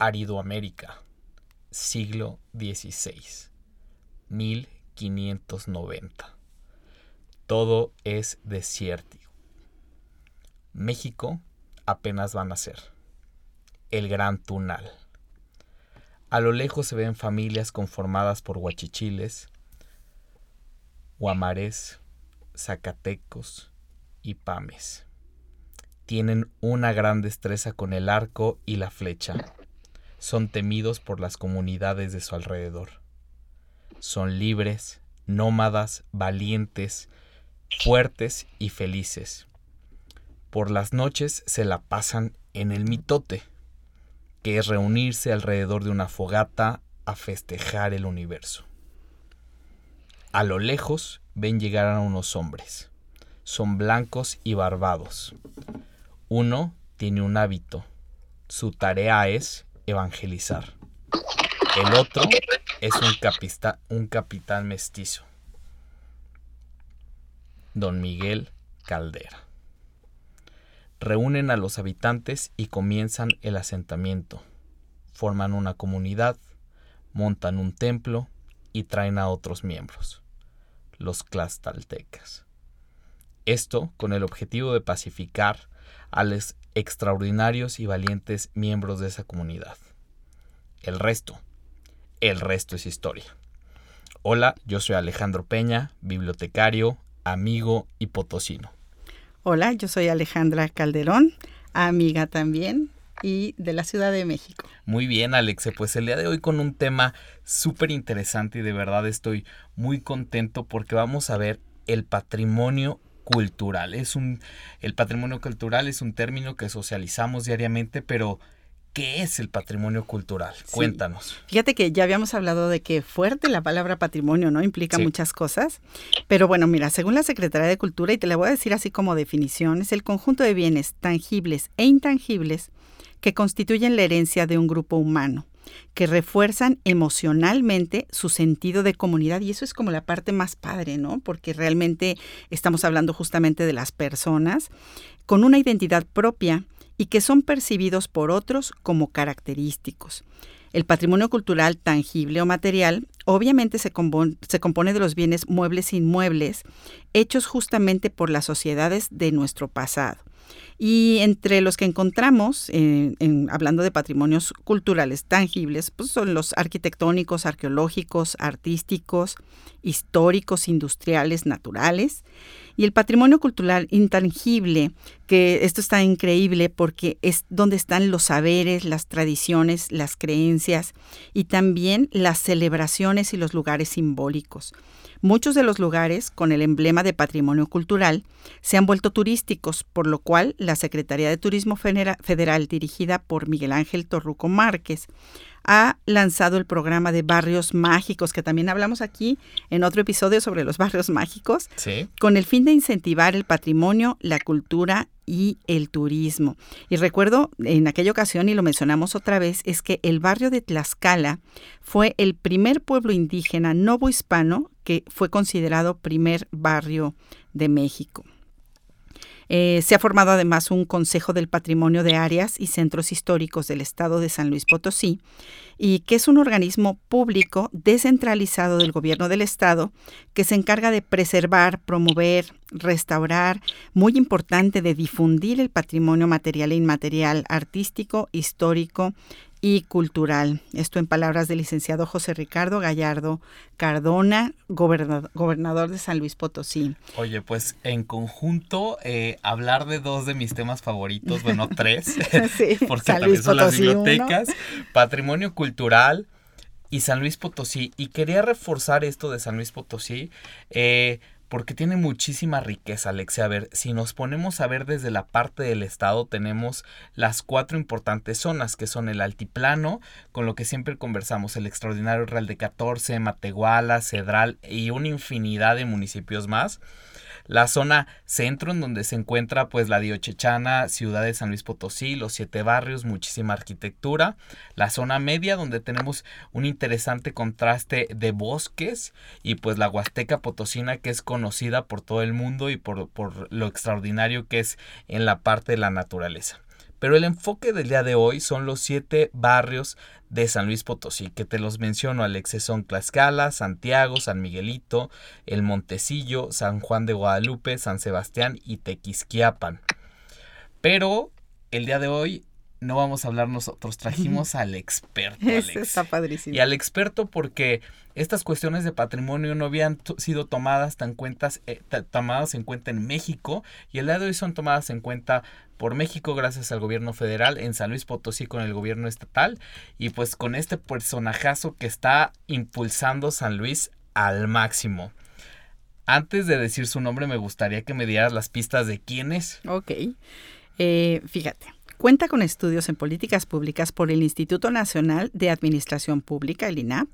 Aridoamérica, siglo XVI, 1590. Todo es desierto. México apenas va a nacer. El Gran Tunal. A lo lejos se ven familias conformadas por huachichiles, guamares, zacatecos y pames. Tienen una gran destreza con el arco y la flecha son temidos por las comunidades de su alrededor. Son libres, nómadas, valientes, fuertes y felices. Por las noches se la pasan en el mitote, que es reunirse alrededor de una fogata a festejar el universo. A lo lejos ven llegar a unos hombres. Son blancos y barbados. Uno tiene un hábito. Su tarea es evangelizar. El otro es un, un capitán mestizo, don Miguel Caldera. Reúnen a los habitantes y comienzan el asentamiento. Forman una comunidad, montan un templo y traen a otros miembros, los clastaltecas. Esto con el objetivo de pacificar a los extraordinarios y valientes miembros de esa comunidad. El resto, el resto es historia. Hola, yo soy Alejandro Peña, bibliotecario, amigo y potosino. Hola, yo soy Alejandra Calderón, amiga también y de la Ciudad de México. Muy bien, Alexe, pues el día de hoy con un tema súper interesante y de verdad estoy muy contento porque vamos a ver el patrimonio cultural. Es un, el patrimonio cultural es un término que socializamos diariamente, pero ¿Qué es el patrimonio cultural? Cuéntanos. Fíjate que ya habíamos hablado de que fuerte la palabra patrimonio, ¿no? Implica muchas cosas. Pero bueno, mira, según la Secretaría de Cultura, y te la voy a decir así como definición, es el conjunto de bienes tangibles e intangibles que constituyen la herencia de un grupo humano que refuerzan emocionalmente su sentido de comunidad y eso es como la parte más padre, ¿no? Porque realmente estamos hablando justamente de las personas con una identidad propia y que son percibidos por otros como característicos. El patrimonio cultural tangible o material obviamente se, compone de los bienes muebles e inmuebles hechos justamente por las sociedades de nuestro pasado. Y entre los que encontramos, eh, hablando de patrimonios culturales tangibles, pues son los arquitectónicos, arqueológicos, artísticos, históricos, industriales, naturales. Y el patrimonio cultural intangible, que esto está increíble porque es donde están los saberes, las tradiciones, las creencias y también las celebraciones y los lugares simbólicos. Muchos de los lugares con el emblema de patrimonio cultural se han vuelto turísticos, por lo cual la Secretaría de Turismo Federal, dirigida por Miguel Ángel Torruco Márquez, ha lanzado el programa de barrios mágicos, que también hablamos aquí en otro episodio sobre los barrios mágicos, con el fin de incentivar el patrimonio, la cultura y el turismo. Y recuerdo en aquella ocasión, y lo mencionamos otra vez, es que el barrio de Tlaxcala fue el primer pueblo indígena novohispano que fue considerado primer barrio de México. Eh, se ha formado además un Consejo del Patrimonio de Áreas y Centros Históricos del Estado de San Luis Potosí, y que es un organismo público descentralizado del gobierno del Estado que se encarga de preservar, promover, restaurar, muy importante de difundir el patrimonio material e inmaterial, artístico, histórico y cultural. Esto en palabras del licenciado José Ricardo Gallardo Cardona, gobernador, de San Luis Potosí. Oye, pues en conjunto, eh, hablar de dos de mis temas favoritos, bueno, tres, porque también son las bibliotecas, patrimonio cultural y San Luis Potosí. Y quería reforzar esto de San Luis Potosí. Eh, porque tiene muchísima riqueza, Alexia. A ver, si nos ponemos a ver desde la parte del estado, tenemos las cuatro importantes zonas, que son el altiplano, con lo que siempre conversamos, el extraordinario Real de 14, Matehuala, Cedral y una infinidad de municipios más la zona centro en donde se encuentra pues la Diochechana, ciudad de San Luis Potosí, los siete barrios, muchísima arquitectura, la zona media donde tenemos un interesante contraste de bosques y pues la Huasteca Potosina que es conocida por todo el mundo y por, por lo extraordinario que es en la parte de la naturaleza. Pero el enfoque del día de hoy son los siete barrios de San Luis Potosí, que te los menciono, Alex, son Tlaxcala, Santiago, San Miguelito, El Montecillo, San Juan de Guadalupe, San Sebastián y Tequisquiapan. Pero el día de hoy no vamos a hablar nosotros, trajimos al experto. Alex. está padrísimo. Y al experto porque estas cuestiones de patrimonio no habían sido tomadas tan cuentas, eh, tomadas en cuenta en México y el día de hoy son tomadas en cuenta por México gracias al gobierno federal, en San Luis Potosí con el gobierno estatal y pues con este personajazo que está impulsando San Luis al máximo. Antes de decir su nombre me gustaría que me dieras las pistas de quién es. Ok, eh, fíjate. Cuenta con estudios en políticas públicas por el Instituto Nacional de Administración Pública, el INAP.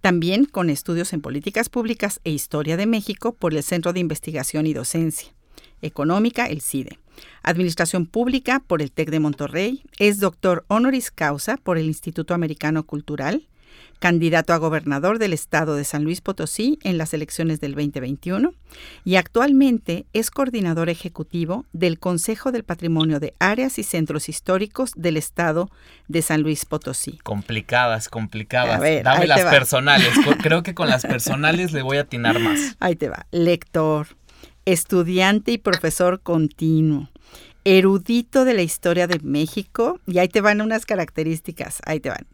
También con estudios en políticas públicas e historia de México por el Centro de Investigación y Docencia. Económica, el CIDE. Administración Pública por el TEC de Monterrey. Es doctor honoris causa por el Instituto Americano Cultural candidato a gobernador del estado de San Luis Potosí en las elecciones del 2021 y actualmente es coordinador ejecutivo del Consejo del Patrimonio de Áreas y Centros Históricos del estado de San Luis Potosí. Complicadas, complicadas. Dame las personales. Creo que con las personales le voy a atinar más. Ahí te va. Lector, estudiante y profesor continuo erudito de la historia de México, y ahí te van unas características, ahí te van,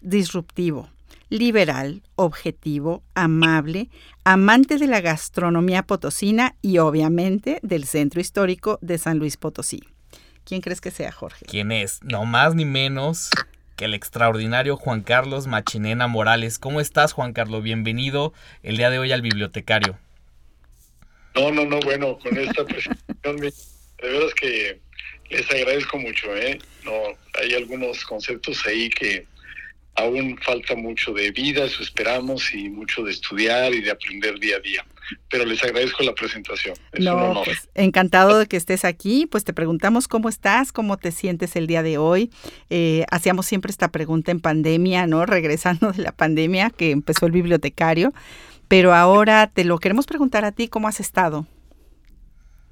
disruptivo, liberal, objetivo, amable, amante de la gastronomía potosina y obviamente del centro histórico de San Luis Potosí. ¿Quién crees que sea, Jorge? ¿Quién es? No más ni menos que el extraordinario Juan Carlos Machinena Morales. ¿Cómo estás, Juan Carlos? Bienvenido el día de hoy al bibliotecario. No, no, no, bueno, con esta presentación de veras que les agradezco mucho, ¿eh? No, hay algunos conceptos ahí que aún falta mucho de vida, eso esperamos, y mucho de estudiar y de aprender día a día. Pero les agradezco la presentación. Es no, un honor. Pues, encantado de que estés aquí. Pues te preguntamos cómo estás, cómo te sientes el día de hoy. Eh, hacíamos siempre esta pregunta en pandemia, ¿no? Regresando de la pandemia que empezó el bibliotecario. Pero ahora te lo queremos preguntar a ti, ¿cómo has estado?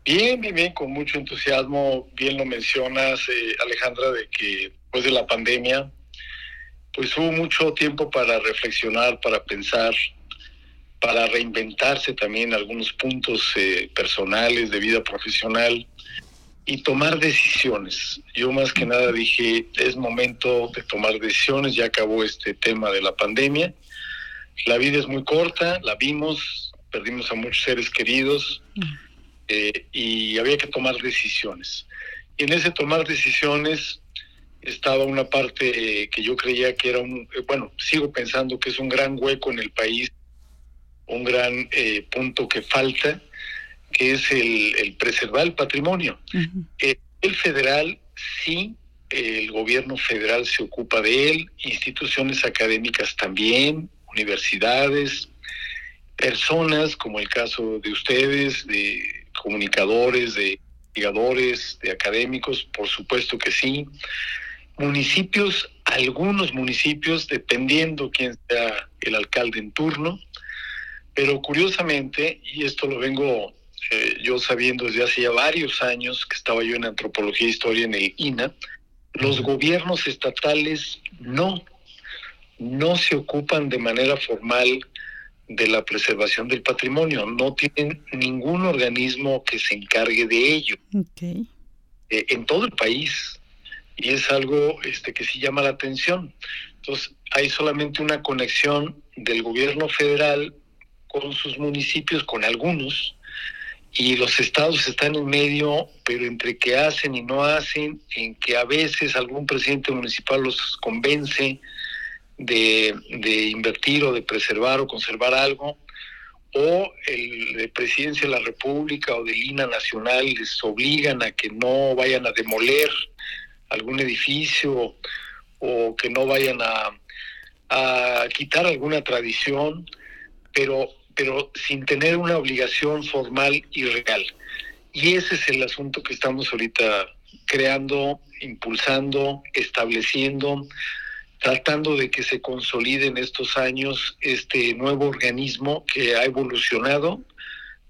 Bien, bien, bien, con mucho entusiasmo. Bien lo mencionas, eh, Alejandra, de que después de la pandemia, pues hubo mucho tiempo para reflexionar, para pensar, para reinventarse también algunos puntos eh, personales de vida profesional y tomar decisiones. Yo más que nada dije, es momento de tomar decisiones, ya acabó este tema de la pandemia. La vida es muy corta, la vimos, perdimos a muchos seres queridos. Eh, y había que tomar decisiones. Y en ese tomar decisiones estaba una parte que yo creía que era un, eh, bueno, sigo pensando que es un gran hueco en el país, un gran eh, punto que falta, que es el, preservar el patrimonio. el federal sí, el gobierno federal se ocupa de él, instituciones académicas también, universidades, personas como el caso de ustedes, de comunicadores, de investigadores, de académicos, por supuesto que sí. Municipios, algunos municipios, dependiendo quién sea el alcalde en turno, pero curiosamente, y esto lo vengo eh, yo sabiendo desde hace ya varios años que estaba yo en antropología e historia en el INA, los gobiernos estatales no, no se ocupan de manera formal de la preservación del patrimonio. No tienen ningún organismo que se encargue de ello. Eh, en todo el país. Y es algo este, que sí llama la atención. Entonces, hay solamente una conexión del gobierno federal con sus municipios, con algunos, y los estados están en medio, pero entre que hacen y no hacen, en que a veces algún presidente municipal los convence, de, invertir o de preservar o conservar algo, o el de Presidencia de la República o del INA Nacional les obligan a que no vayan a demoler algún edificio o que no vayan a, a quitar alguna tradición, pero, pero sin tener una obligación formal y real. Y ese es el asunto que estamos ahorita creando, impulsando, estableciendo, tratando de que se consolide en estos años este nuevo organismo que ha evolucionado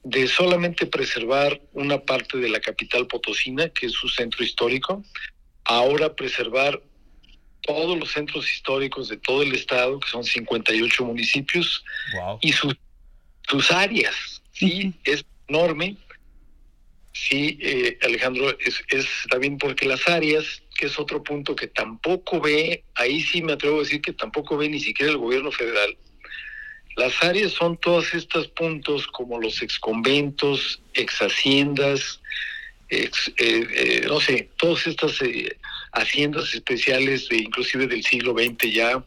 de solamente preservar una parte de la capital potosina, que es su centro histórico, ahora preservar todos los centros históricos de todo el estado, que son 58 municipios, y sus, sus áreas, ¿sí? Es enorme. Sí, eh, Alejandro, es, es también porque las áreas, que es otro punto que tampoco ve, ahí sí me atrevo a decir que tampoco ve ni siquiera el gobierno federal, las áreas son todos estos puntos como los exconventos, ex haciendas, ex, eh, eh, no sé, todas estas eh, haciendas especiales, de, inclusive del siglo XX ya,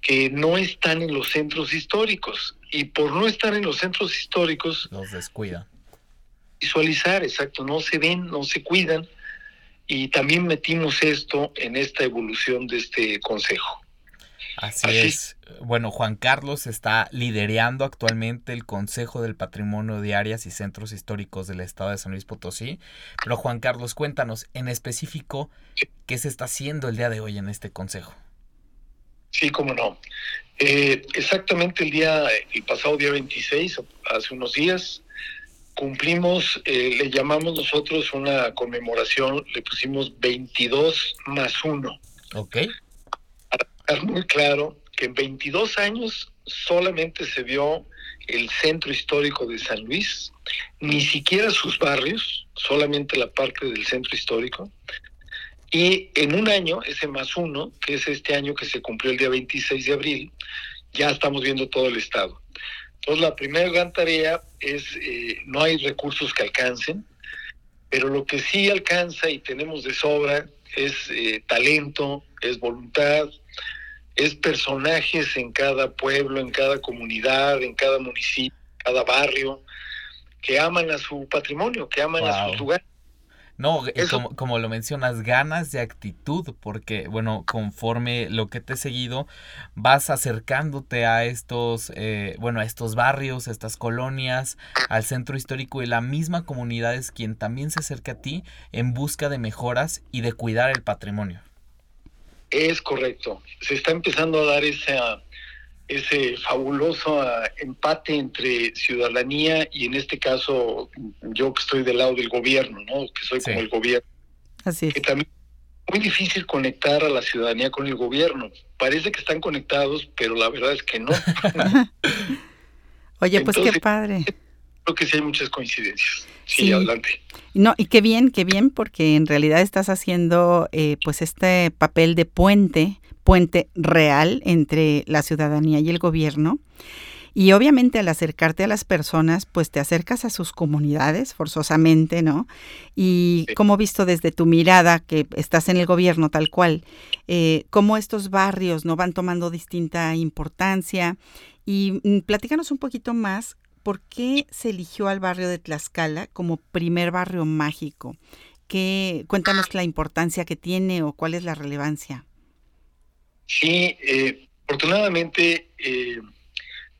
que no están en los centros históricos. Y por no estar en los centros históricos... Los descuida. Visualizar, exacto, no se ven, no se cuidan. Y también metimos esto en esta evolución de este consejo. Así, es. Bueno, Juan Carlos está liderando actualmente el Consejo del Patrimonio de Áreas y Centros Históricos del Estado de San Luis Potosí. Pero Juan Carlos, cuéntanos en específico qué se está haciendo el día de hoy en este consejo. Sí, cómo no. Eh, exactamente el día, el pasado día 26, hace unos días, cumplimos, eh, le llamamos nosotros una conmemoración, le pusimos 22 más 1. Ok muy claro que en 22 años solamente se vio el centro histórico de San Luis, ni siquiera sus barrios, solamente la parte del centro histórico. Y en un año, ese más uno, que es este año que se cumplió el día 26 de abril, ya estamos viendo todo el estado. Entonces, la primera gran tarea es, eh, no hay recursos que alcancen, pero lo que sí alcanza y tenemos de sobra es eh, talento, es voluntad, es personajes en cada pueblo, en cada comunidad, en cada municipio, cada barrio, que aman a su patrimonio, que aman a sus lugares. No, como, como, lo mencionas, ganas de actitud, porque, bueno, conforme lo que te he seguido, vas acercándote a estos, eh, bueno, a estos barrios, a estas colonias, al centro histórico y la misma comunidad es quien también se acerca a ti en busca de mejoras y de cuidar el patrimonio. Es correcto. Se está empezando a dar ese, ese fabuloso ah, empate entre ciudadanía y en este caso yo que estoy del lado del gobierno, ¿no? Que soy como el gobierno. Así Que también es muy difícil conectar a la ciudadanía con el gobierno. Parece que están conectados, pero la verdad es que no. Oye, pues qué padre. Creo que sí hay muchas coincidencias. Sí, adelante. No, y qué bien, qué bien, porque en realidad estás haciendo eh, pues este papel de puente, puente real entre la ciudadanía y el gobierno. Y obviamente al acercarte a las personas, pues te acercas a sus comunidades forzosamente, ¿no? Y como visto desde tu mirada, que estás en el gobierno tal cual, eh, cómo estos barrios no van tomando distinta importancia. Y mm, platícanos un poquito más ¿por qué se eligió al barrio de Tlaxcala como primer barrio mágico? ¿Qué, cuéntanos la importancia que tiene o cuál es la relevancia. Sí, eh, afortunadamente eh,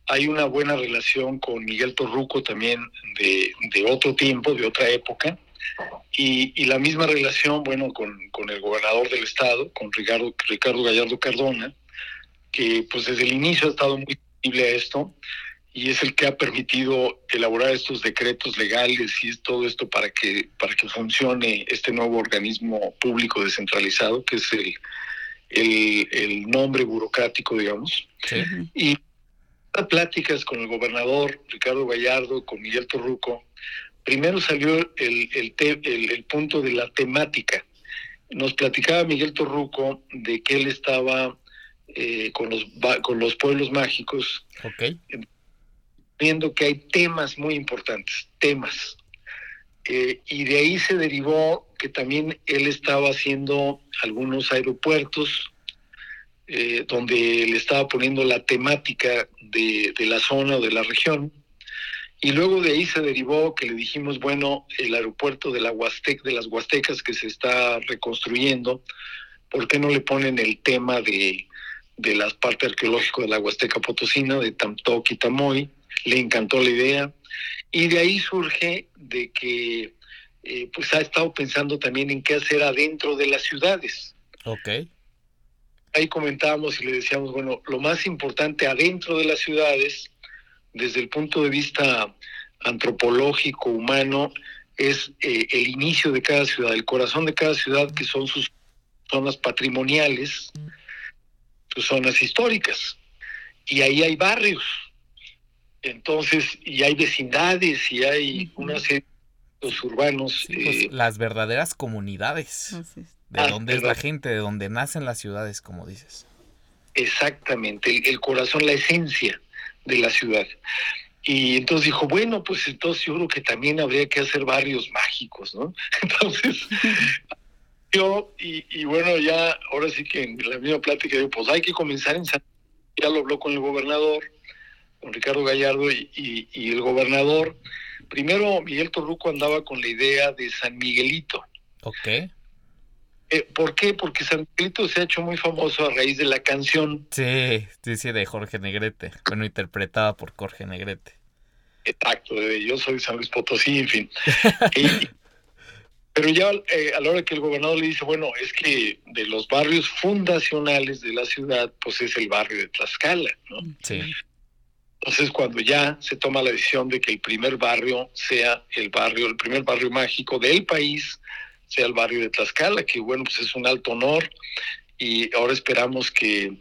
hay una buena relación con Miguel Torruco también de, otro tiempo, de otra época, y, la misma relación, bueno, con, el gobernador del estado, con Ricardo, Ricardo Gallardo Cardona, que pues desde el inicio ha estado muy sensible a esto y es el que ha permitido elaborar estos decretos legales y todo esto para que para que funcione este nuevo organismo público descentralizado que es el el, nombre burocrático digamos y las pláticas con el gobernador Ricardo Gallardo con Miguel Torruco. Primero salió el, el, el, punto de la temática. Nos platicaba Miguel Torruco de que él estaba eh, con los con los pueblos mágicos okay viendo que hay temas muy importantes, temas. Eh, y de ahí se derivó que también él estaba haciendo algunos aeropuertos eh, donde le estaba poniendo la temática de, la zona o de la región. Y luego de ahí se derivó que le dijimos, bueno, el aeropuerto de, la Huastec, de las Huastecas que se está reconstruyendo, ¿por qué no le ponen el tema de, de la parte arqueológica de la Huasteca Potosina, de Tamtoc y Tamoy? Le encantó la idea. Y de ahí surge de que eh, pues ha estado pensando también en qué hacer adentro de las ciudades. Ok. Ahí comentábamos y le decíamos, bueno, lo más importante adentro de las ciudades, desde el punto de vista antropológico, humano, es eh, el inicio de cada ciudad, el corazón de cada ciudad, que son sus zonas patrimoniales, sus zonas históricas. Y ahí hay barrios. Entonces, y hay vecindades, y hay una serie los urbanos. Pues, eh, las verdaderas comunidades. De ah, dónde es la gente, de dónde nacen las ciudades, como dices. Exactamente, el, corazón, la esencia de la ciudad. Y entonces dijo, bueno, pues entonces yo creo que también habría que hacer barrios mágicos, ¿no? Entonces, yo, y, bueno, ya, ahora sí que en la misma plática digo, pues hay que comenzar en San ya lo habló con el gobernador, con Ricardo Gallardo y el gobernador, Primero, Miguel Torruco andaba con la idea de San Miguelito. Ok. Eh, ¿Por qué? Porque San Miguelito se ha hecho muy famoso a raíz de la canción. Sí, sí, sí, de Jorge Negrete. Bueno, interpretada por Jorge Negrete. Exacto, de Yo soy San Luis Potosí, en fin. pero ya eh, a la hora que el gobernador le dice, bueno, es que de los barrios fundacionales de la ciudad, pues es el barrio de Tlaxcala, ¿no? Sí. Entonces, cuando ya se toma la decisión de que el primer barrio sea el barrio, el primer barrio mágico del país, sea el barrio de Tlaxcala, que bueno, pues es un alto honor y ahora esperamos que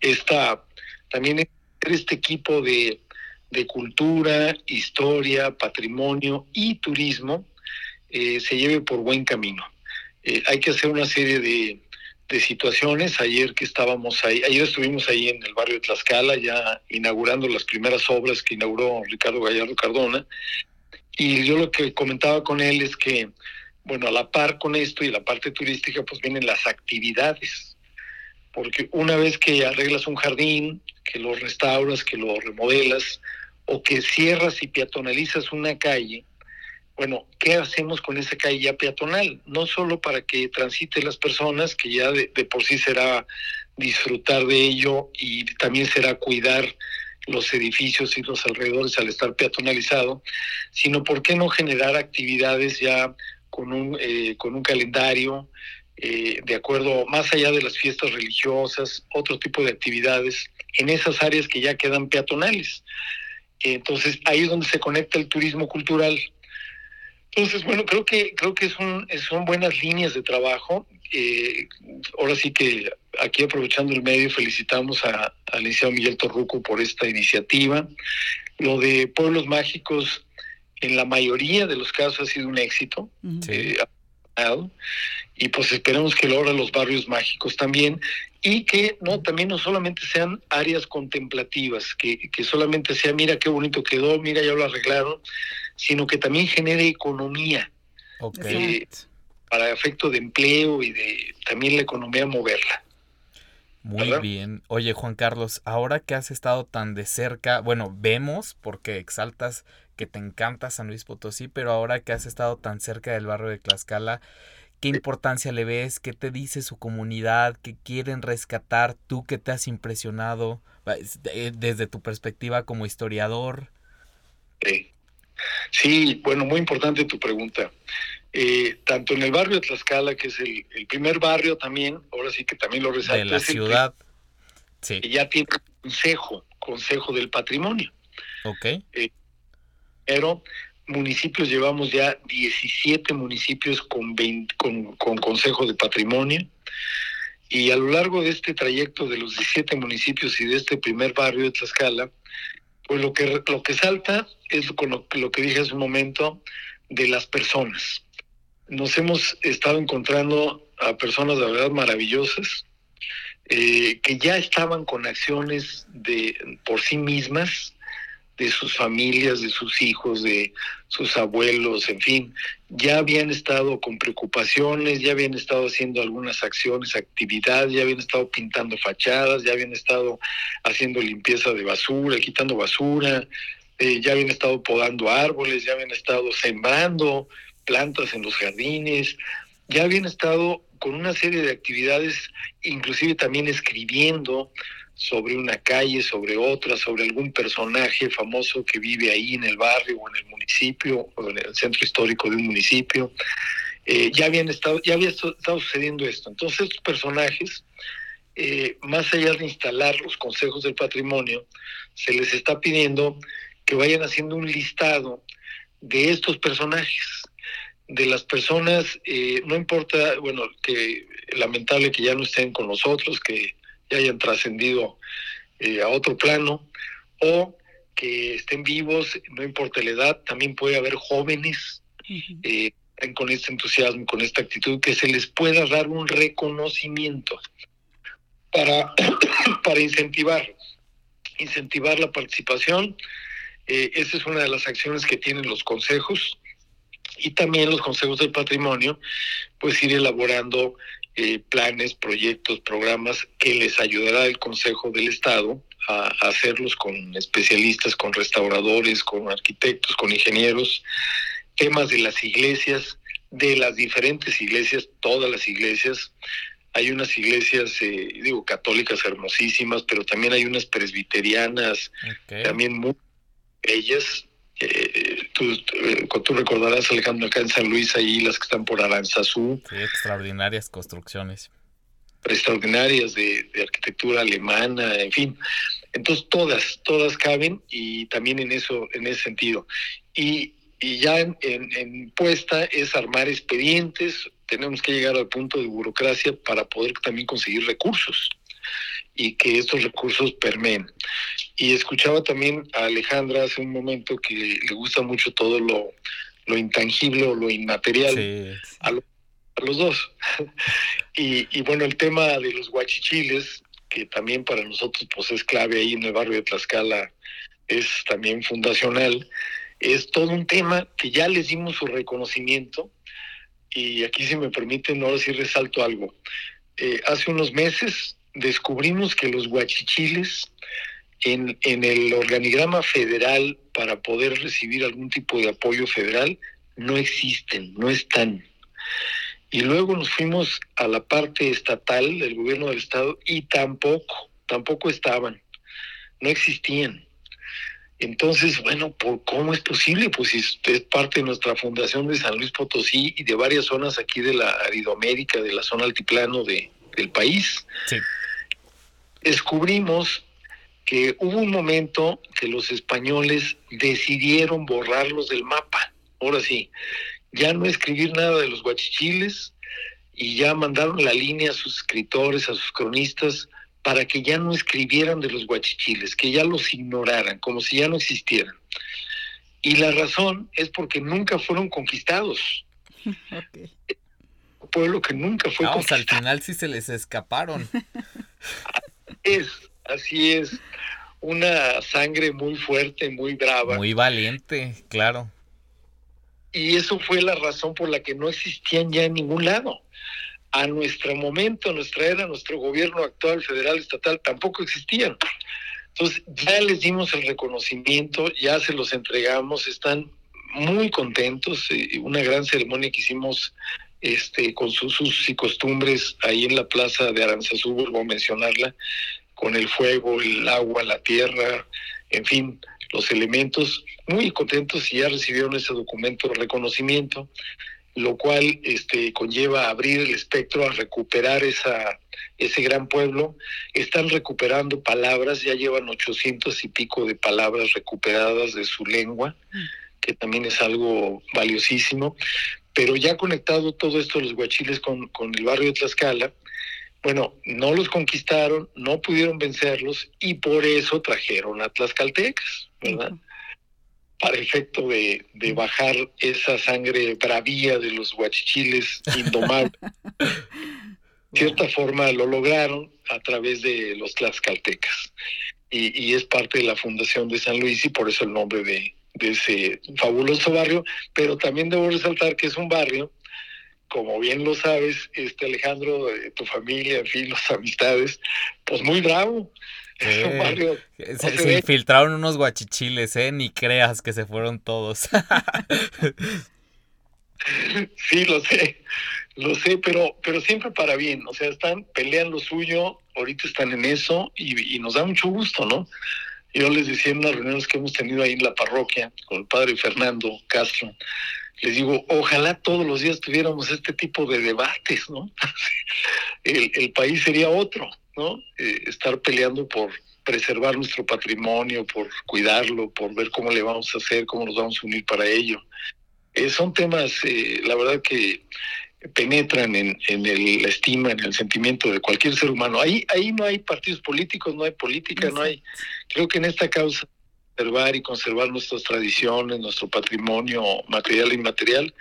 esta, también este equipo de, cultura, historia, patrimonio y turismo eh, se lleve por buen camino. Eh, hay que hacer una serie de, de situaciones. Ayer que estábamos ahí, ayer estuvimos ahí en el barrio de Tlaxcala, ya inaugurando las primeras obras que inauguró Ricardo Gallardo Cardona. Y yo lo que comentaba con él es que, bueno, a la par con esto y la parte turística, pues vienen las actividades. Porque una vez que arreglas un jardín, que lo restauras, que lo remodelas, o que cierras y peatonalizas una calle, bueno, ¿qué hacemos con esa calle ya peatonal? No solo para que transiten las personas, que ya de, por sí será disfrutar de ello y también será cuidar los edificios y los alrededores al estar peatonalizado, sino por qué no generar actividades ya con un, eh, con un calendario, eh, de acuerdo, más allá de las fiestas religiosas, otro tipo de actividades en esas áreas que ya quedan peatonales. Entonces ahí es donde se conecta el turismo cultural entonces, bueno, creo que creo que son, son buenas líneas de trabajo. Eh, ahora sí que aquí aprovechando el medio felicitamos a, al licenciado Miguel Torruco por esta iniciativa. Lo de pueblos mágicos en la mayoría de los casos ha sido un éxito. Eh, y pues esperamos que lo los barrios mágicos también y que no también no solamente sean áreas contemplativas, que, que solamente sea mira qué bonito quedó, mira ya lo arreglaron, sino que también genere economía. Eh, para efecto de empleo y de también la economía moverla. Muy bien. Oye, Juan Carlos, ahora que has estado tan de cerca, bueno, vemos porque exaltas que te encanta San Luis Potosí, pero ahora que has estado tan cerca del barrio de Tlaxcala, ¿qué importancia le ves? ¿Qué te dice su comunidad? ¿Qué quieren rescatar? ¿Tú qué te has impresionado desde tu perspectiva como historiador? Sí. Sí, bueno, muy importante tu pregunta. Eh, tanto en el barrio de Tlaxcala, que es el, primer barrio también, ahora sí que también lo resalto. De la ciudad. Sí. Que ya tiene consejo, consejo del patrimonio. Ok. Eh, pero municipios llevamos ya 17 municipios con, con, con consejo de patrimonio. Y a lo largo de este trayecto de los 17 municipios y de este primer barrio de Tlaxcala, pues lo que, lo que salta es con lo, que dije hace un momento de las personas. Nos hemos estado encontrando a personas de verdad maravillosas eh, que ya estaban con acciones de por sí mismas de sus familias, de sus hijos, de sus abuelos, en fin, ya habían estado con preocupaciones, ya habían estado haciendo algunas acciones, actividades, ya habían estado pintando fachadas, ya habían estado haciendo limpieza de basura, quitando basura, eh, ya habían estado podando árboles, ya habían estado sembrando plantas en los jardines, ya habían estado con una serie de actividades, inclusive también escribiendo sobre una calle, sobre otra, sobre algún personaje famoso que vive ahí en el barrio o en el municipio o en el centro histórico de un municipio. Eh, ya habían estado, ya había estado sucediendo esto. Entonces estos personajes, eh, más allá de instalar los consejos del patrimonio, se les está pidiendo que vayan haciendo un listado de estos personajes, de las personas, eh, no importa, bueno, que lamentable que ya no estén con nosotros, que ya hayan trascendido a otro plano, o que estén vivos, no importa la edad, también puede haber jóvenes, con este entusiasmo, con esta actitud, que se les pueda dar un reconocimiento para, para incentivar, incentivar la participación. Eh, esa es una de las acciones que tienen los consejos y también los consejos del patrimonio, pues ir elaborando eh, planes, proyectos, programas que les ayudará el Consejo del Estado a, a hacerlos con especialistas, con restauradores, con arquitectos, con ingenieros, temas de las iglesias, de las diferentes iglesias, todas las iglesias. Hay unas iglesias, eh, digo, católicas hermosísimas, pero también hay unas presbiterianas, también muy bellas. Eh, tú, eh, tú, recordarás, Alejandro, acá en San Luis, ahí las que están por Aranzazú. Sí, extraordinarias construcciones. Extraordinarias de, de arquitectura alemana, en fin. Entonces todas, todas caben y también en eso, en ese sentido. Y y ya en, puesta es armar expedientes, tenemos que llegar al punto de burocracia para poder también conseguir recursos y que estos recursos permeen. Y escuchaba también a Alejandra hace un momento que le gusta mucho todo lo, lo intangible o lo inmaterial a, los dos. y, y, bueno, el tema de los guachichiles, que también para nosotros pues es clave ahí en el barrio de Tlaxcala, es también fundacional es todo un tema que ya les dimos su reconocimiento y aquí si me permiten ahora sí resalto algo. Eh, hace unos meses descubrimos que los guachichiles en, en el organigrama federal para poder recibir algún tipo de apoyo federal no existen, no están. Y luego nos fuimos a la parte estatal del gobierno del estado y tampoco, tampoco estaban, no existían. Entonces, bueno, ¿por ¿cómo es posible? Pues es parte de nuestra fundación de San Luis Potosí y de varias zonas aquí de la Aridoamérica, de la zona altiplano de, del país. Sí. Descubrimos que hubo un momento que los españoles decidieron borrarlos del mapa. Ahora sí, ya no escribir nada de los guachichiles y ya mandaron la línea a sus escritores, a sus cronistas, para que ya no escribieran de los guachichiles, que ya los ignoraran, como si ya no existieran. Y la razón es porque nunca fueron conquistados. Un pueblo que nunca fue Vamos, al final sí se les escaparon. es, así es. Una sangre muy fuerte, muy brava. Muy valiente, claro. Y eso fue la razón por la que no existían ya en ningún lado a nuestro momento, a nuestra era, nuestro gobierno actual, federal, estatal, tampoco existían. Entonces, ya les dimos el reconocimiento, ya se los entregamos, están muy contentos. Eh, una gran ceremonia que hicimos este, con sus usos y costumbres ahí en la plaza de Aranzazú, vuelvo a mencionarla, con el fuego, el agua, la tierra, en fin, los elementos, muy contentos y ya recibieron ese documento de reconocimiento lo cual este, conlleva abrir el espectro a recuperar esa, ese gran pueblo. Están recuperando palabras, ya llevan ochocientos y pico de palabras recuperadas de su lengua, que también es algo valiosísimo. Pero ya conectado todo esto los guachiles con, con el barrio de Tlaxcala, bueno, no los conquistaron, no pudieron vencerlos y por eso trajeron a Tlaxcaltecas, ¿verdad? para efecto de, de, bajar esa sangre bravía de los guachichiles indomables. de cierta forma lo lograron a través de los tlaxcaltecas. Y, y, es parte de la fundación de San Luis y por eso el nombre de, de ese fabuloso barrio. Pero también debo resaltar que es un barrio, como bien lo sabes, este Alejandro, de tu familia, en fin, las amistades, pues muy bravo se, infiltraron unos guachichiles, ¿eh? Ni creas que se fueron todos. sí, lo sé, lo sé, pero, pero siempre para bien. O sea, están, pelean lo suyo, ahorita están en eso y, y nos da mucho gusto, ¿no? Yo les decía en unas reuniones que hemos tenido ahí en la parroquia con el padre Fernando Castro, les digo, ojalá todos los días tuviéramos este tipo de debates, ¿no? el, país sería otro, ¿no? Eh, estar peleando por preservar nuestro patrimonio, por cuidarlo, por ver cómo le vamos a hacer, cómo nos vamos a unir para ello. Eh, son temas, eh, la verdad que penetran en, en el, la estima, en el sentimiento de cualquier ser humano. Ahí, ahí no hay partidos políticos, no hay política, no hay... Creo que en esta causa conservar y conservar nuestras tradiciones, nuestro patrimonio material e inmaterial,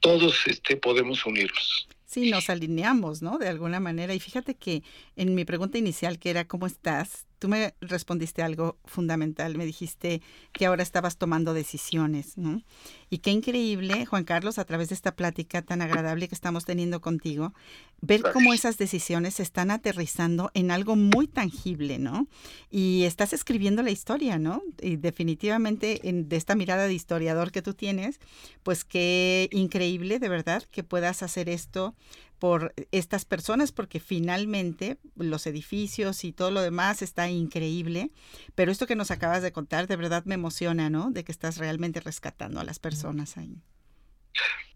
todos este, podemos unirnos. Sí, nos alineamos, ¿no? De alguna manera. Y fíjate que en mi pregunta inicial, que era ¿cómo estás? Tú me respondiste algo fundamental. Me dijiste que ahora estabas tomando decisiones, ¿no? Y qué increíble, Juan Carlos, a través de esta plática tan agradable que estamos teniendo contigo, ver cómo esas decisiones se están aterrizando en algo muy tangible, ¿no? Y estás escribiendo la historia, ¿no? Y definitivamente en, de esta mirada de historiador que tú tienes, pues qué increíble, de verdad, que puedas hacer esto por estas personas porque finalmente los edificios y todo lo demás está increíble, pero esto que nos acabas de contar de verdad me emociona, ¿no? De que estás realmente rescatando a las personas ahí.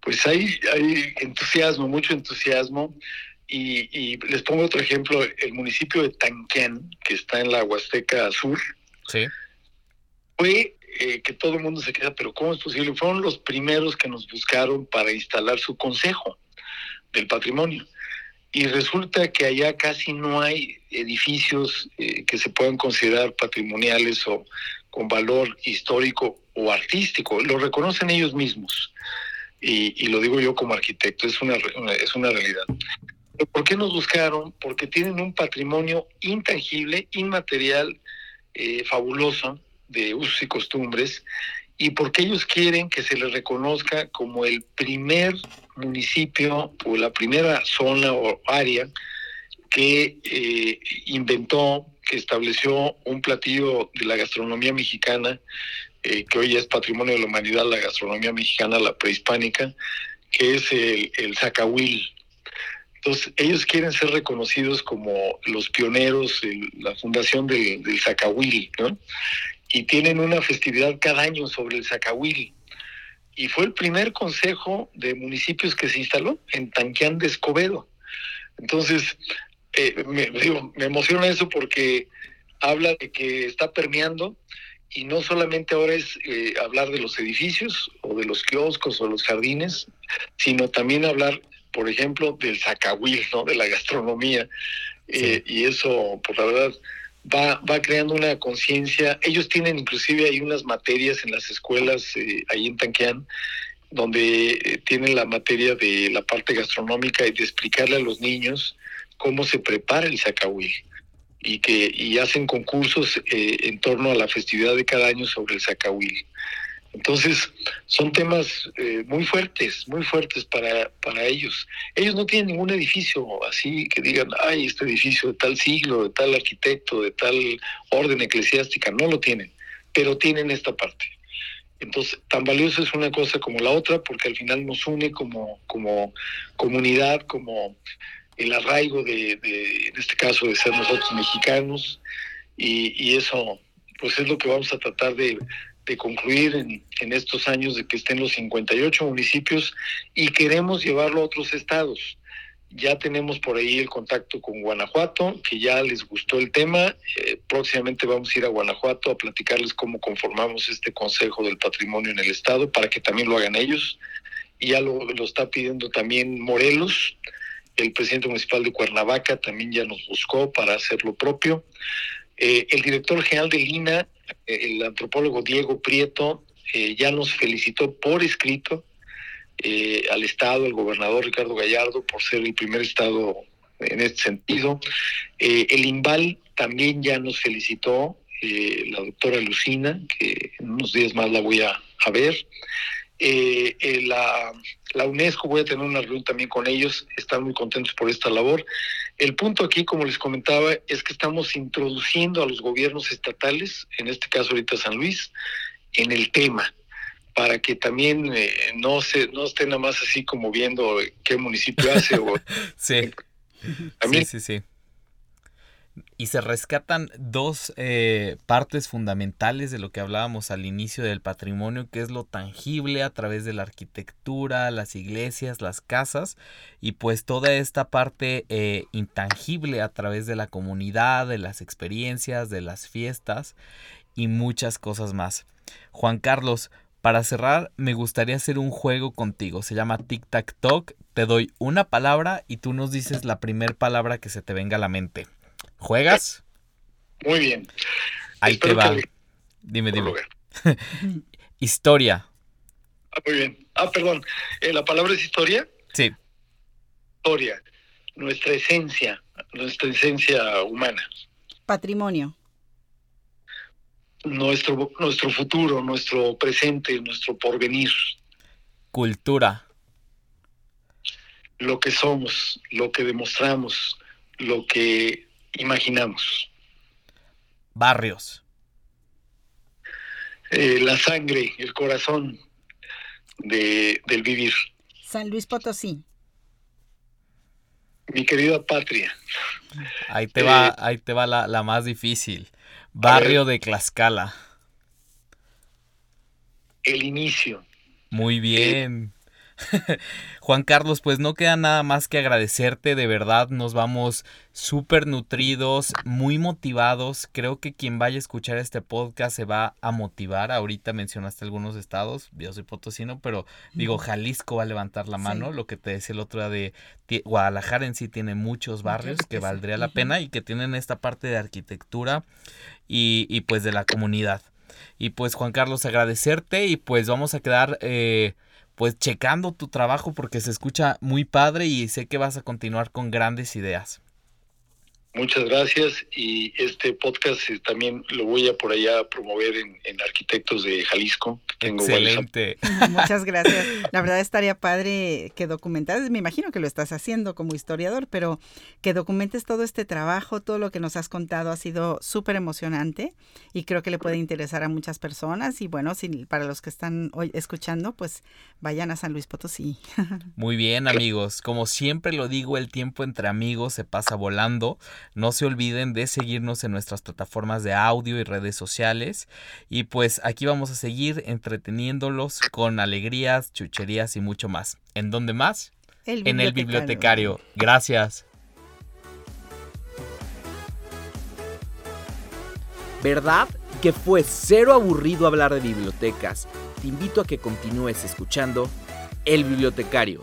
Pues hay, hay entusiasmo, mucho entusiasmo. Y, les pongo otro ejemplo, el municipio de Tanquén, que está en la Huasteca Sur, sí. fue eh, que todo el mundo se queda, pero ¿cómo es posible? Fueron los primeros que nos buscaron para instalar su consejo del patrimonio. Y resulta que allá casi no hay edificios eh, que se puedan considerar patrimoniales o con valor histórico o artístico. Lo reconocen ellos mismos. Y, lo digo yo como arquitecto, es una, es una realidad. ¿Por qué nos buscaron? Porque tienen un patrimonio intangible, inmaterial, eh, fabuloso, de usos y costumbres, y porque ellos quieren que se les reconozca como el primer municipio o la primera zona o área que eh, inventó, que estableció un platillo de la gastronomía mexicana, eh, que hoy es patrimonio de la humanidad, la gastronomía mexicana, la prehispánica, que es el, el zacahuil. Entonces, ellos quieren ser reconocidos como los pioneros, la fundación del, del zacahuil, ¿no? Y tienen una festividad cada año sobre el zacahuil y fue el primer consejo de municipios que se instaló en Tanquián de Escobedo. Entonces, eh, me, digo, me emociona eso porque habla de que está permeando y no solamente ahora es eh, hablar de los edificios o de los kioscos o los jardines, sino también hablar, por ejemplo, del zacahuil, ¿no? de la gastronomía. Eh, y eso, por la verdad, va, va creando una conciencia. Ellos tienen inclusive hay unas materias en las escuelas eh, ahí en Tanqueán donde eh, tienen la materia de la parte gastronómica y de explicarle a los niños cómo se prepara el zacahuil y que y hacen concursos eh, en torno a la festividad de cada año sobre el zacahuil. Entonces, son temas eh, muy fuertes, muy fuertes para, para ellos. Ellos no tienen ningún edificio así que digan, ay, este edificio de tal siglo, de tal arquitecto, de tal orden eclesiástica, no lo tienen, pero tienen esta parte. Entonces, tan valioso es una cosa como la otra, porque al final nos une como, como comunidad, como el arraigo de, de en este caso, de ser nosotros mexicanos, y, y eso, pues es lo que vamos a tratar de de concluir en, en, estos años de que estén los 58 municipios y queremos llevarlo a otros estados. Ya tenemos por ahí el contacto con Guanajuato, que ya les gustó el tema. Eh, próximamente vamos a ir a Guanajuato a platicarles cómo conformamos este Consejo del Patrimonio en el Estado para que también lo hagan ellos. Y ya lo, lo está pidiendo también Morelos. El presidente municipal de Cuernavaca también ya nos buscó para hacer lo propio. Eh, el director general de Lina, eh, el antropólogo Diego Prieto, eh, ya nos felicitó por escrito al Estado, el gobernador Ricardo Gallardo, por ser el primer Estado en este sentido. el IMBAL también ya nos felicitó, la doctora Lucina, que en unos días más la voy a, ver. la, la UNESCO, voy a tener una reunión también con ellos, están muy contentos por esta labor. El punto aquí, como les comentaba, es que estamos introduciendo a los gobiernos estatales, en este caso ahorita San Luis, en el tema, para que también eh, no se no estén nada más así como viendo qué municipio hace. o, sí. sí, sí, sí y se rescatan dos eh, partes fundamentales de lo que hablábamos al inicio del patrimonio, que es lo tangible a través de la arquitectura, las iglesias, las casas, y pues toda esta parte eh, intangible a través de la comunidad, de las experiencias, de las fiestas y muchas cosas más. Juan Carlos, para cerrar, me gustaría hacer un juego contigo. Se llama Tic Tac Talk. Te doy una palabra y tú nos dices la primera palabra que se te venga a la mente. ¿Juegas? Muy bien. Ahí te va. Dime, dime. historia. Ah, muy bien. Ah, perdón. Eh, ¿La palabra es historia? Sí. Historia. Nuestra esencia, nuestra esencia humana. Patrimonio. Nuestro, nuestro futuro, nuestro presente, nuestro porvenir. Cultura. Lo que somos, lo que demostramos, lo que imaginamos. Barrios. Eh, la sangre, el corazón de, del vivir. San Luis Potosí. Mi querida patria. Ahí te va, eh, ahí te va la, la más difícil. Barrio de Tlaxcala. El inicio. Muy bien. Juan Carlos, pues no queda nada más que agradecerte, de verdad nos vamos súper nutridos, muy motivados, creo que quien vaya a escuchar este podcast se va a motivar, ahorita mencionaste algunos estados, yo soy potosino, pero digo, Jalisco va a levantar la mano, lo que te decía el otro día de Guadalajara en sí tiene muchos barrios que, valdría la pena y que tienen esta parte de arquitectura y, y, pues de la comunidad. Y pues Juan Carlos, agradecerte y pues vamos a quedar... Eh, pues checando tu trabajo porque se escucha muy padre y sé que vas a continuar con grandes ideas. Muchas gracias y este podcast eh, también lo voy a por allá promover en, Arquitectos de Jalisco. Tengo Excelente. Muchas gracias. La verdad estaría padre que documentaras, me imagino que lo estás haciendo como historiador, pero que documentes todo este trabajo, todo lo que nos has contado ha sido súper emocionante y creo que le puede interesar a muchas personas y bueno, si, para los que están hoy escuchando, pues vayan a San Luis Potosí. Muy bien amigos, como siempre lo digo, el tiempo entre amigos se pasa volando. No se olviden de seguirnos en nuestras plataformas de audio y redes sociales. Y pues aquí vamos a seguir entreteniéndolos con alegrías, chucherías y mucho más. ¿En dónde más? en el bibliotecario. Gracias. ¿Verdad que fue cero aburrido hablar de bibliotecas? Te invito a que continúes escuchando El Bibliotecario.